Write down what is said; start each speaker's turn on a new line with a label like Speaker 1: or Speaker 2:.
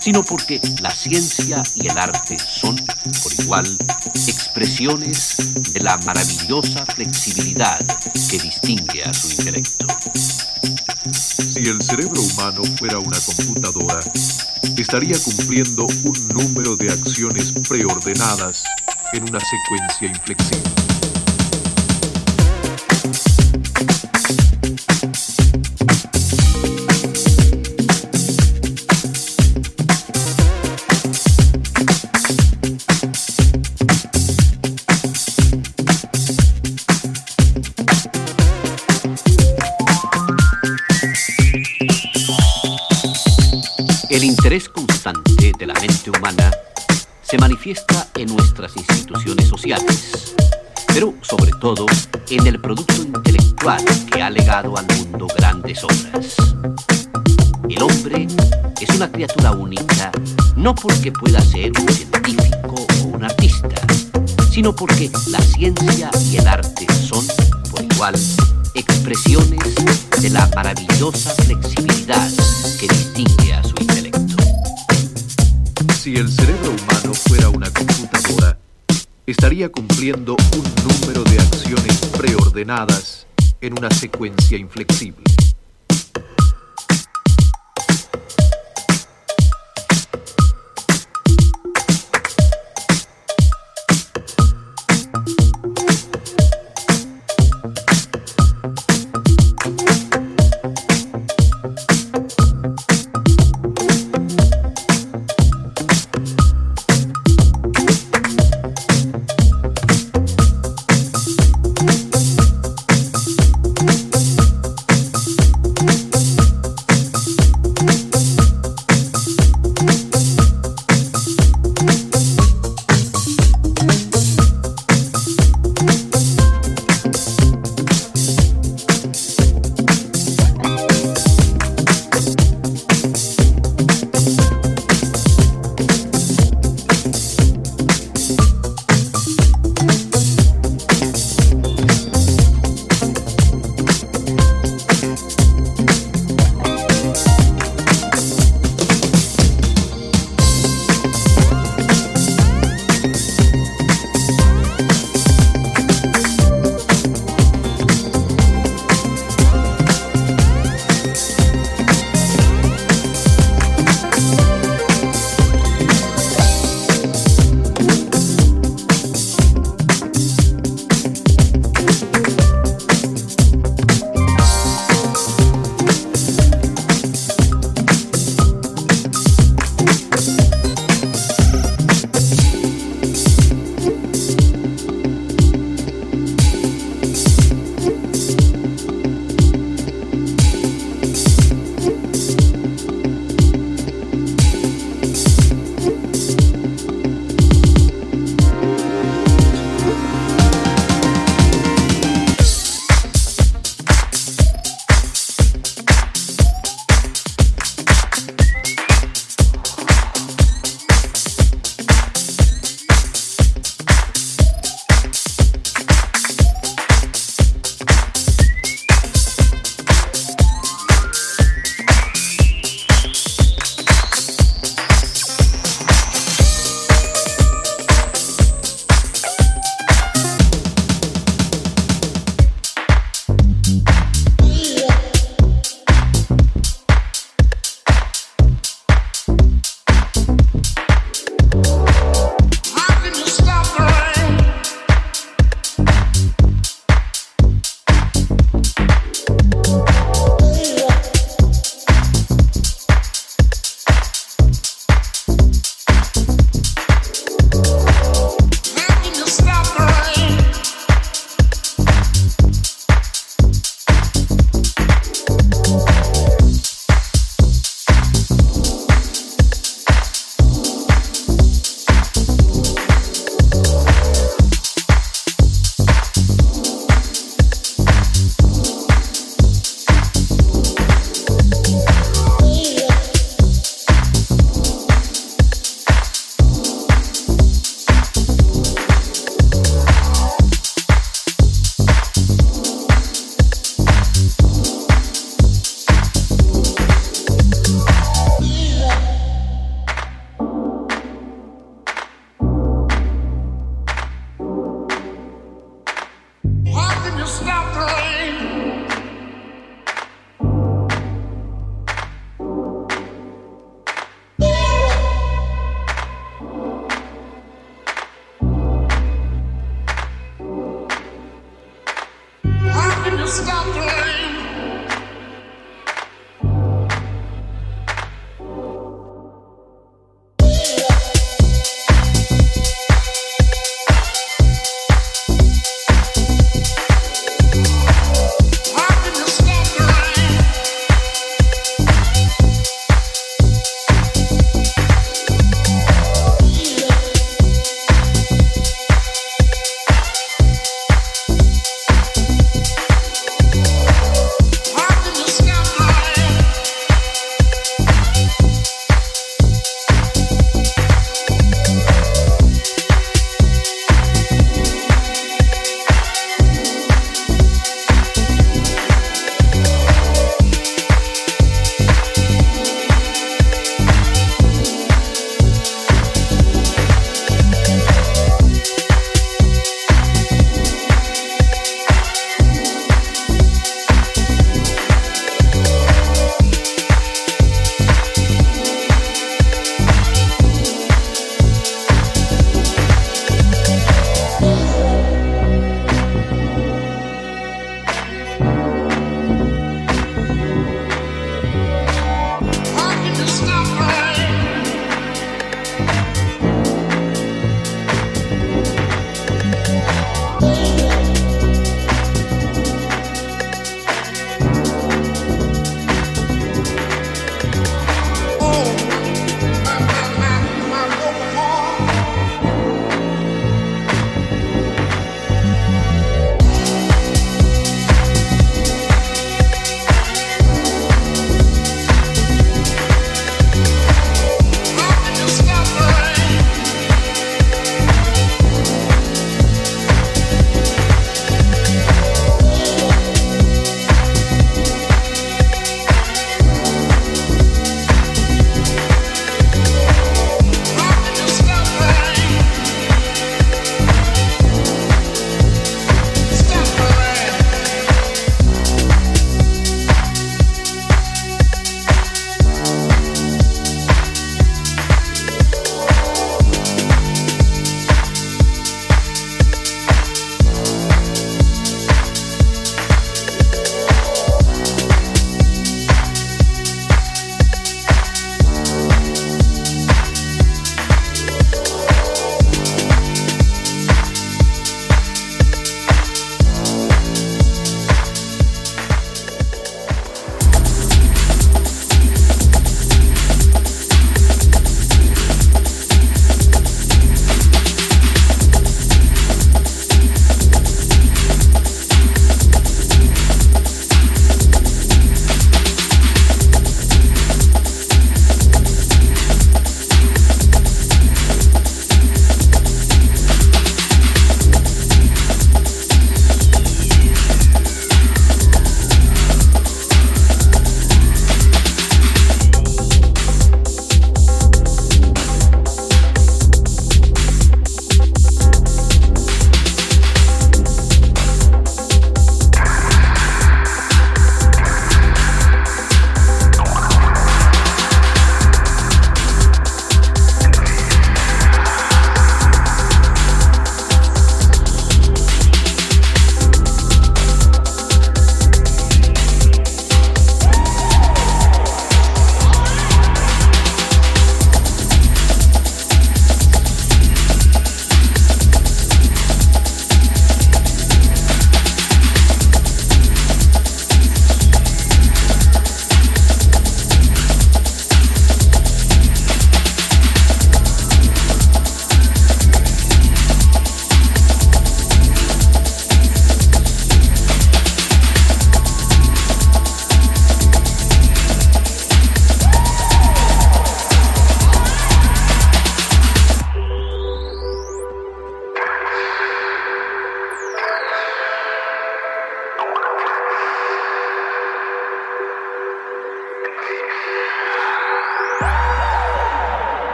Speaker 1: Sino porque la ciencia y el arte son, por igual, expresiones de la maravillosa flexibilidad que distingue a su intelecto.
Speaker 2: Si el cerebro humano fuera una computadora, estaría cumpliendo un número de acciones preordenadas en una secuencia inflexible.
Speaker 1: En nuestras instituciones sociales, pero sobre todo en el producto intelectual que ha legado al mundo grandes obras. El hombre es una criatura única no porque pueda ser un científico o un artista, sino porque la ciencia y el arte son, por igual, expresiones de la maravillosa flexibilidad que distingue a su intelecto.
Speaker 2: Si el cerebro humano estaría cumpliendo un número de acciones preordenadas en una secuencia inflexible.